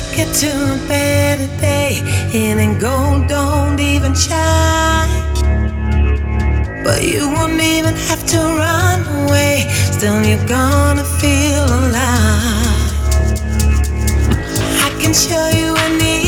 ticket to a better day, and then gold don't even shine. But you won't even have to run away, still you're gonna feel alive. I can show you a any.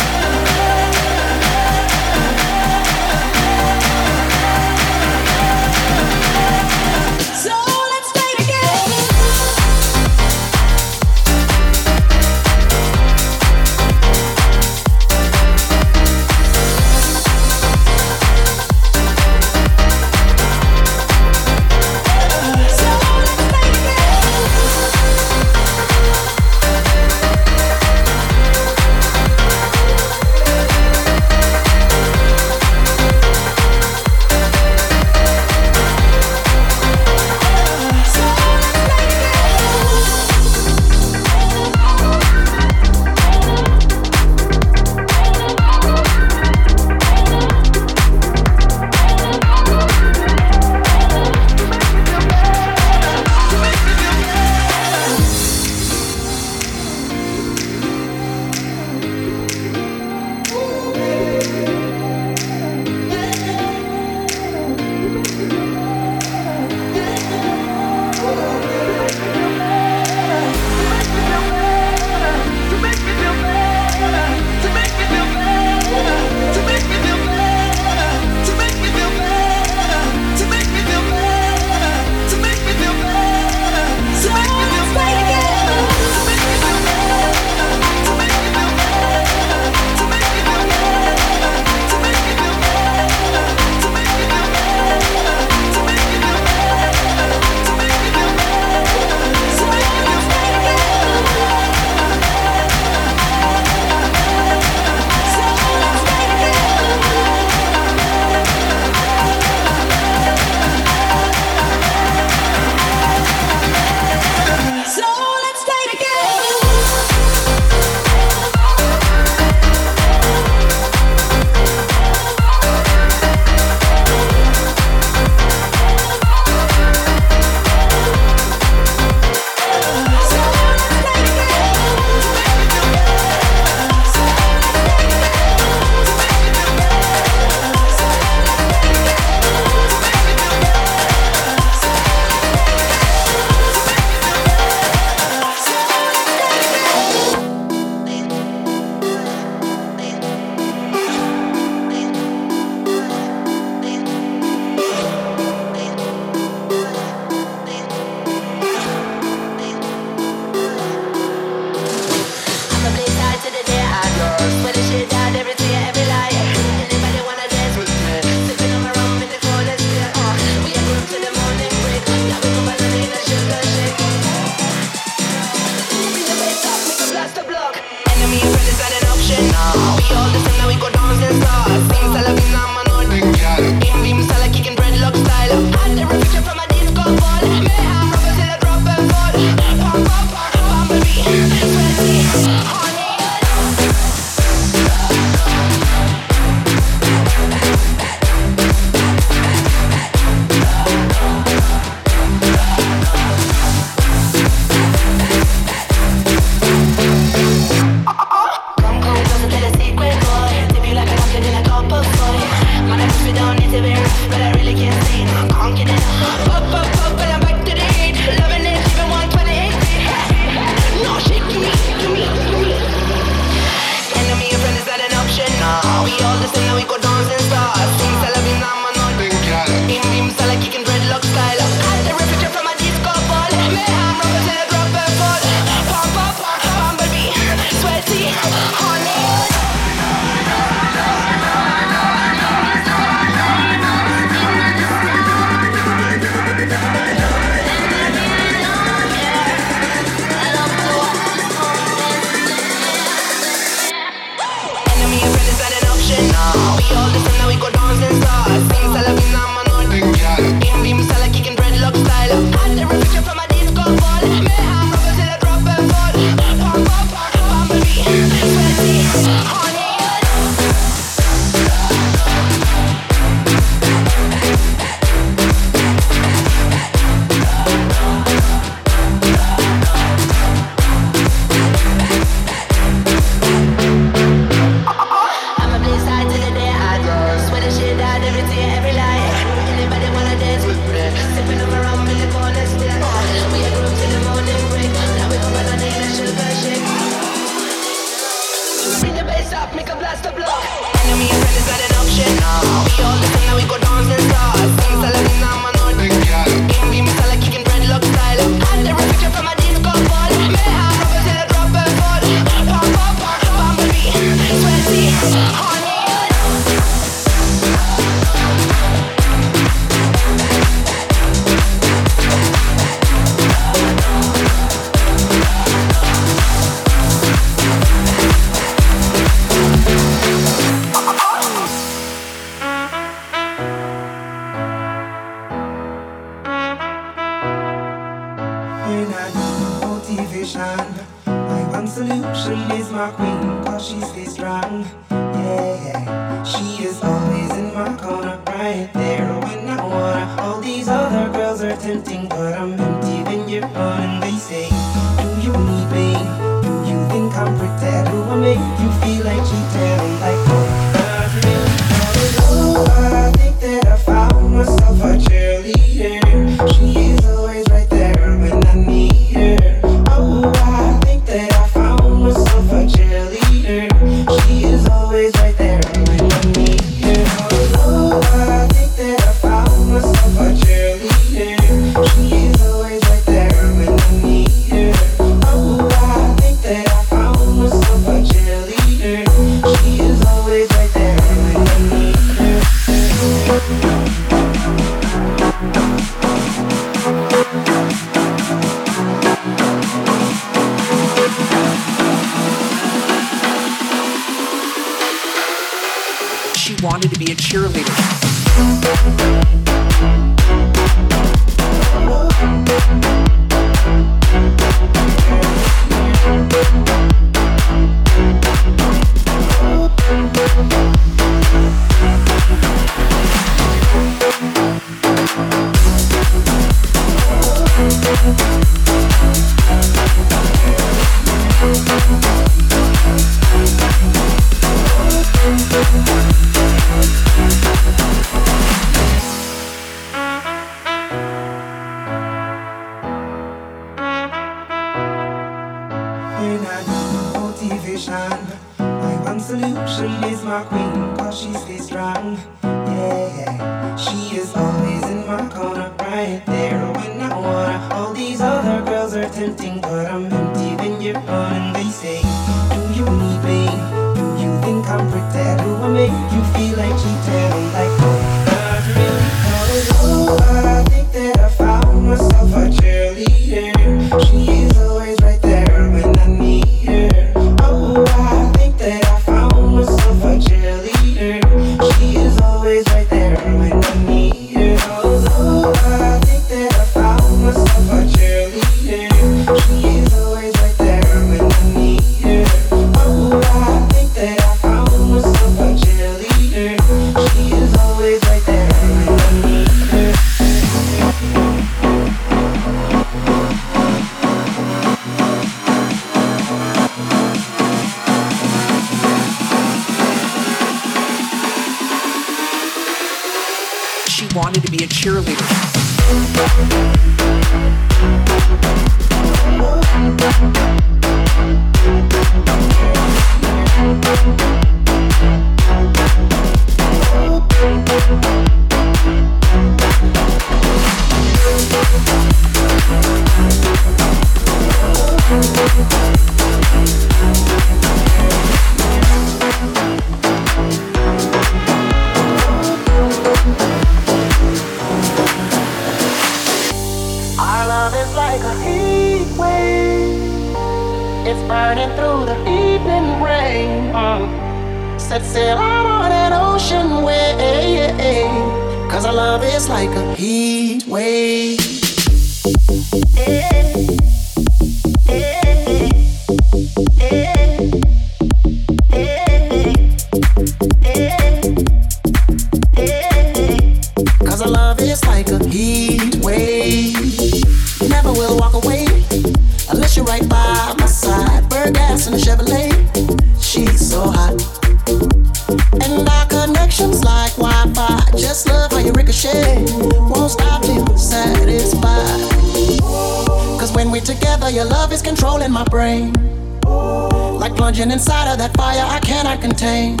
raging inside of that fire I cannot contain.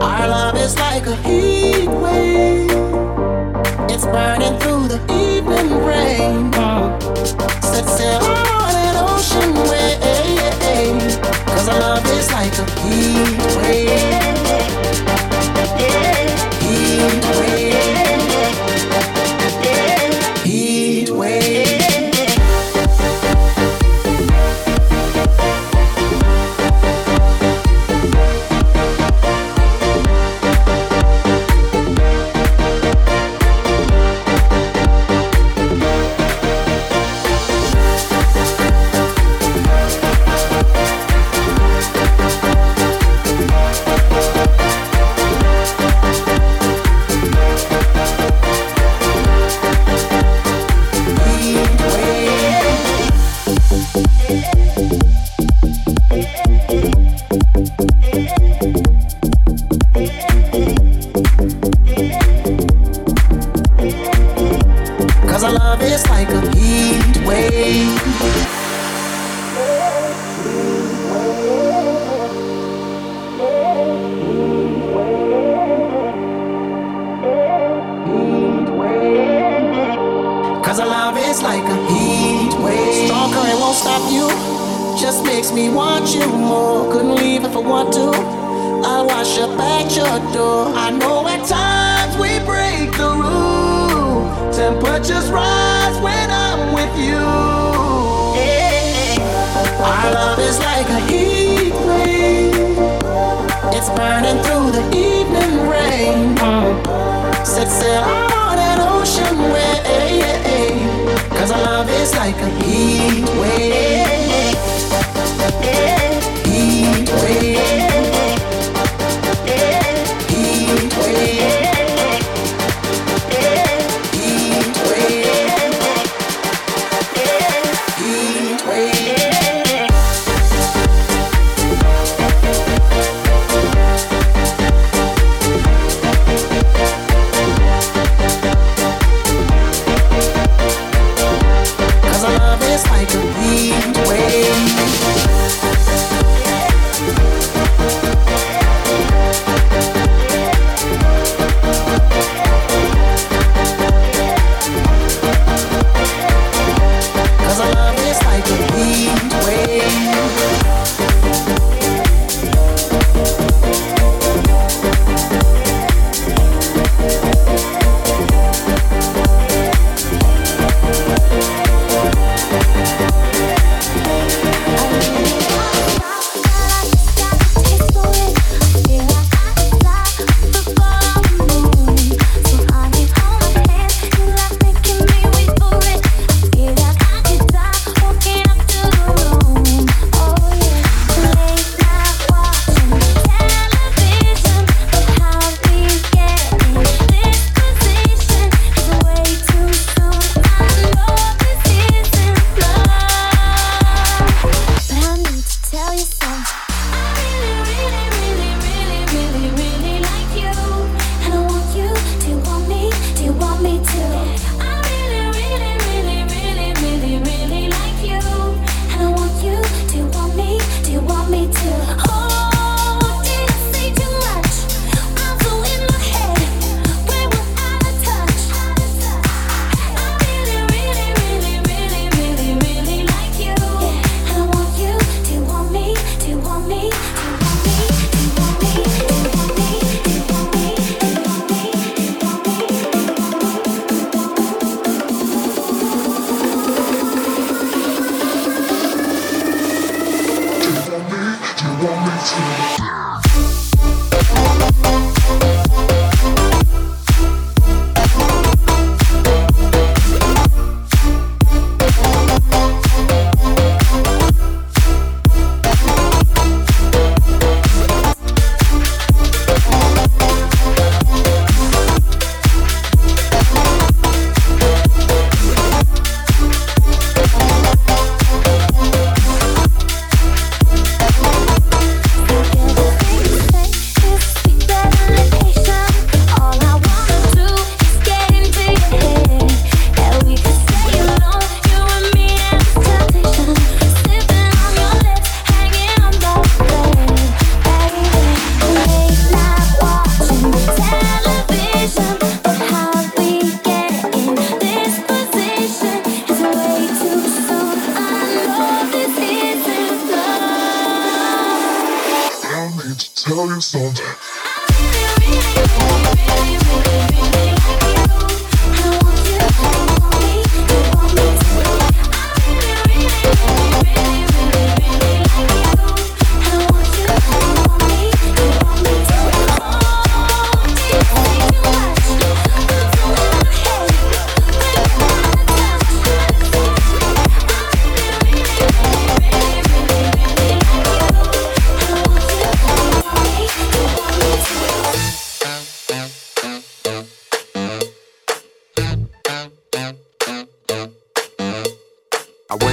Our love is like a heat wave, it's burning through the evening rain. Set sail on an ocean wave, Cause our love is like a heat wave. Heat wave.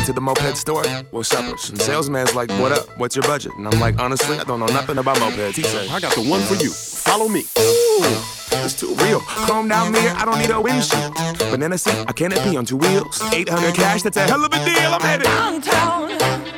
went to the moped store. Well, shoppers. And salesman's like, what up? What's your budget? And I'm like, honestly, I don't know nothing about mopeds. He said, I got the one for you. Follow me. Ooh, it's too real. Calm down mirror, I don't need a windshield. Banana seat, I can't pee on two wheels. 800 cash, that's a hell of a deal. I'm headed downtown.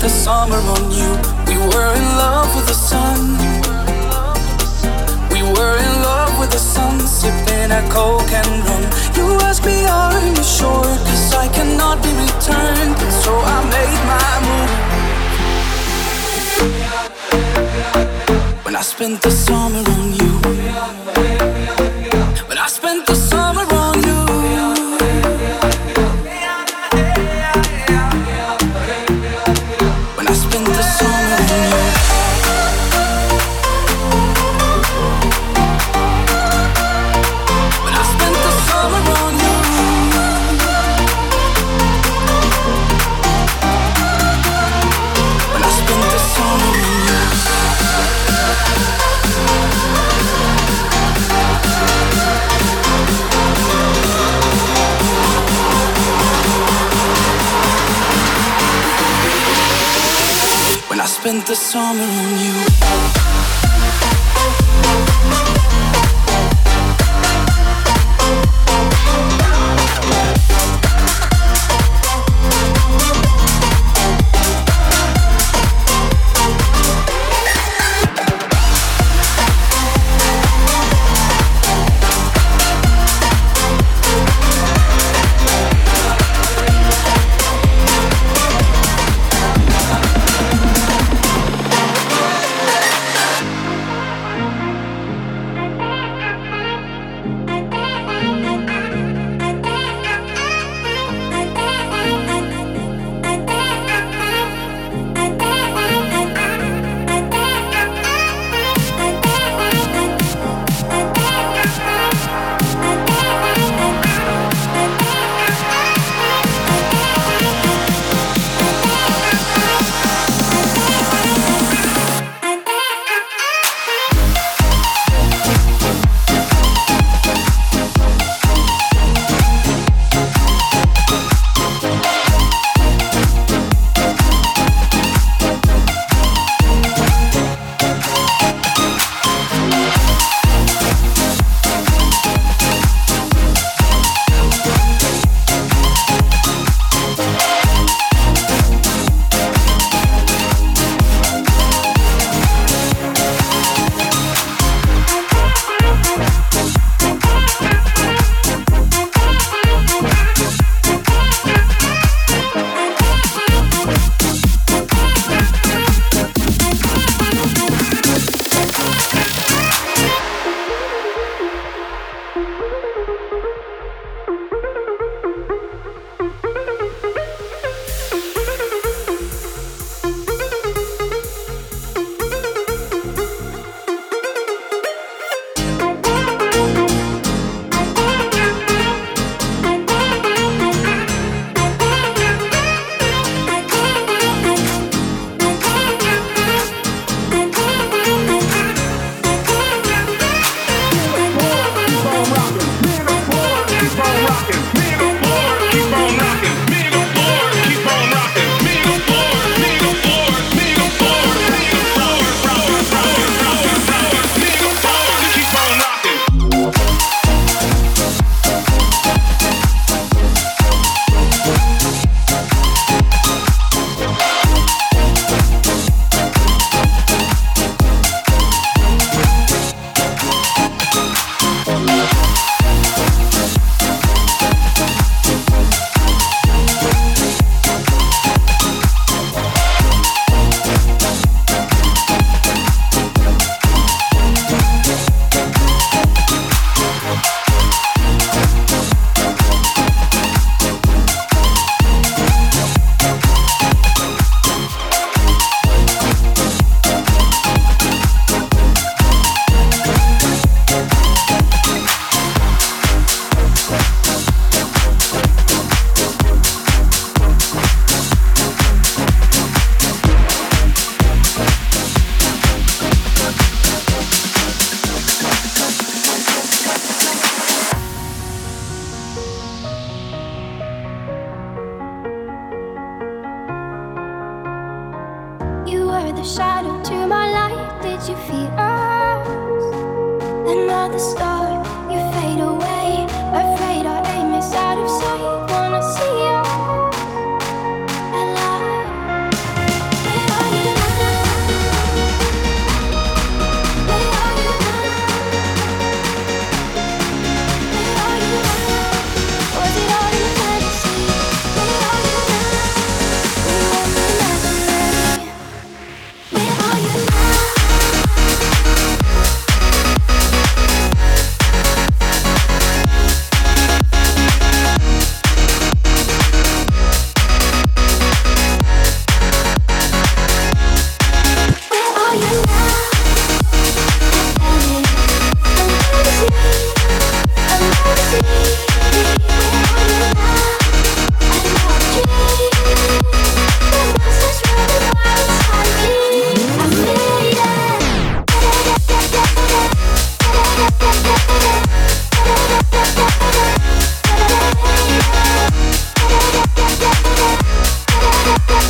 the summer on you. We were in love with the sun. We were in love with the sun, sipping a coke and rum. You ask me are you sure? Cause I cannot be returned. So I made my move. When I spent the summer on you. summer on you.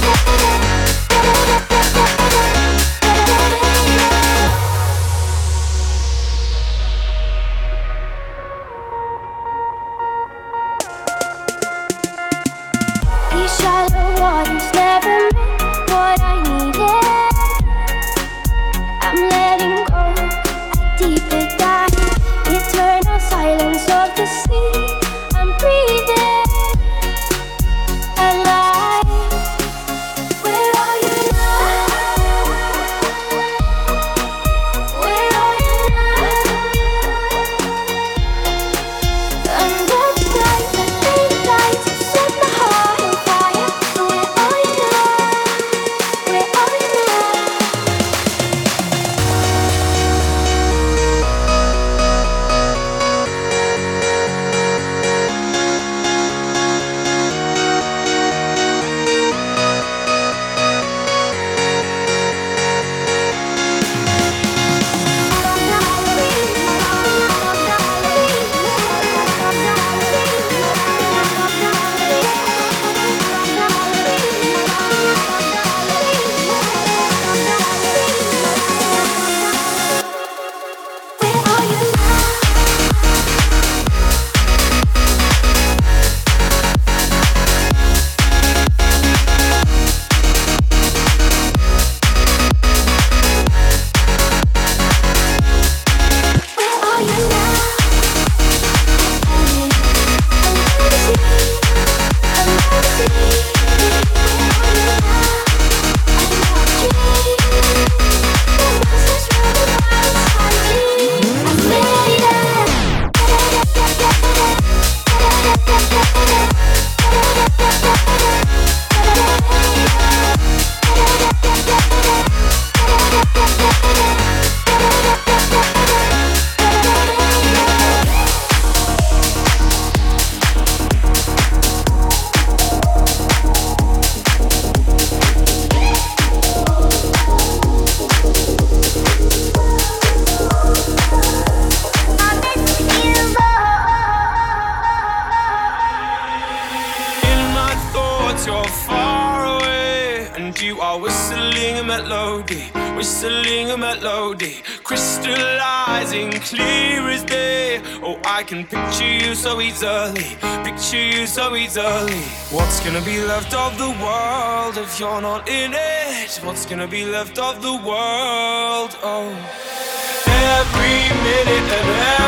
Thank so easily. What's gonna be left of the world if you're not in it? What's gonna be left of the world? Oh, every minute and every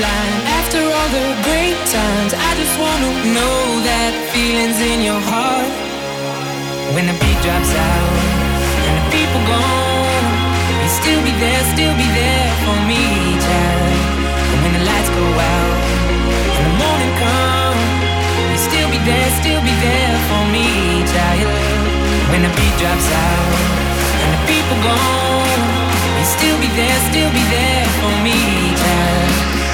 line after all the great times. I just wanna know that feeling's in your heart. When the beat drops out and the people gone, you still be there, still be there for me, child. And when the lights go out and the morning comes, you still be there, still be there for me, child. When the beat drops out and the people gone, you still be there, still be there for me, child.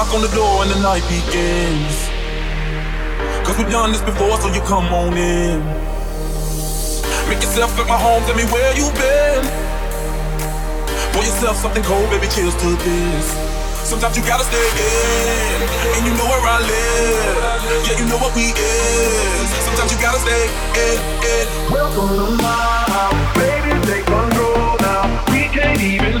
knock on the door and the night begins. Cause we've done this before, so you come on in. Make yourself at my home, tell me where you've been. Pour yourself something cold, baby, cheers to this. Sometimes you gotta stay in, and you know where I live. Yeah, you know what we is. Sometimes you gotta stay in, in. Welcome to my house, baby, take control now. We can't even.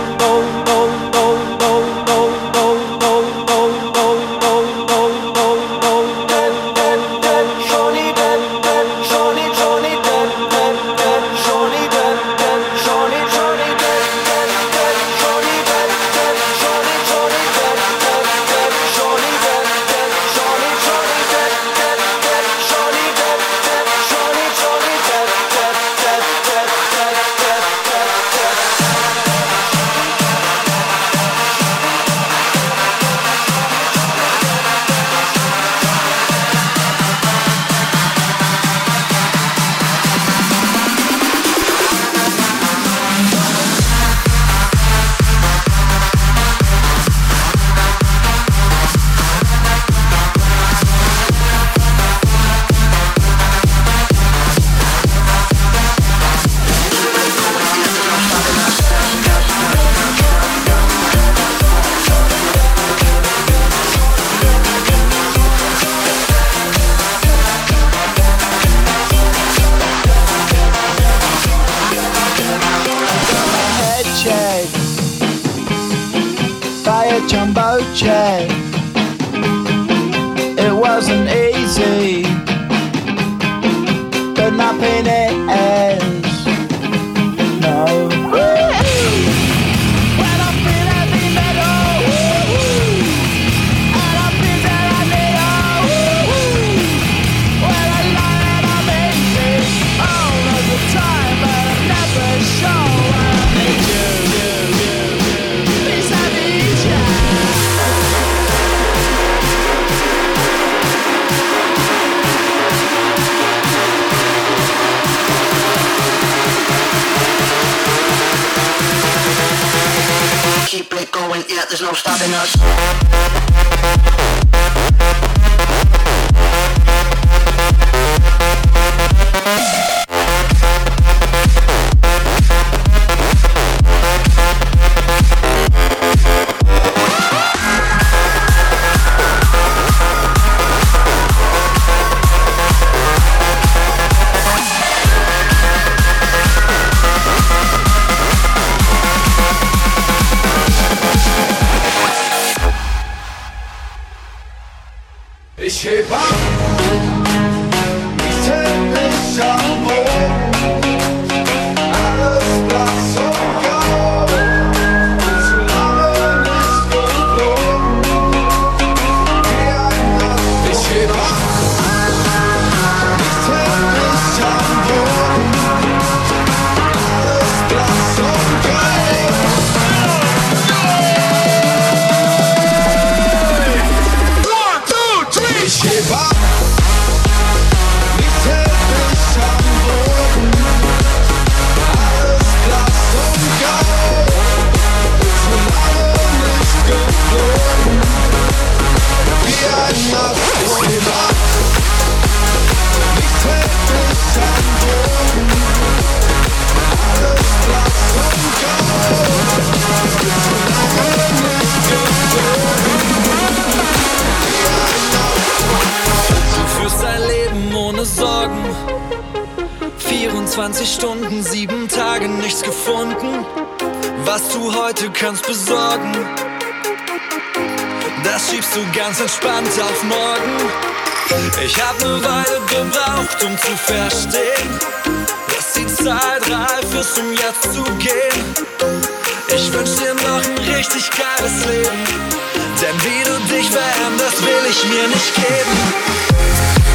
nicht verändern, das will ich mir nicht geben.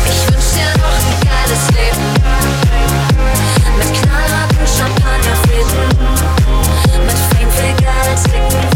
Ich wünsch dir noch ein geiles Leben. Mit knallharten Champagnerfäden. Mit Fame, viel Geld, dicken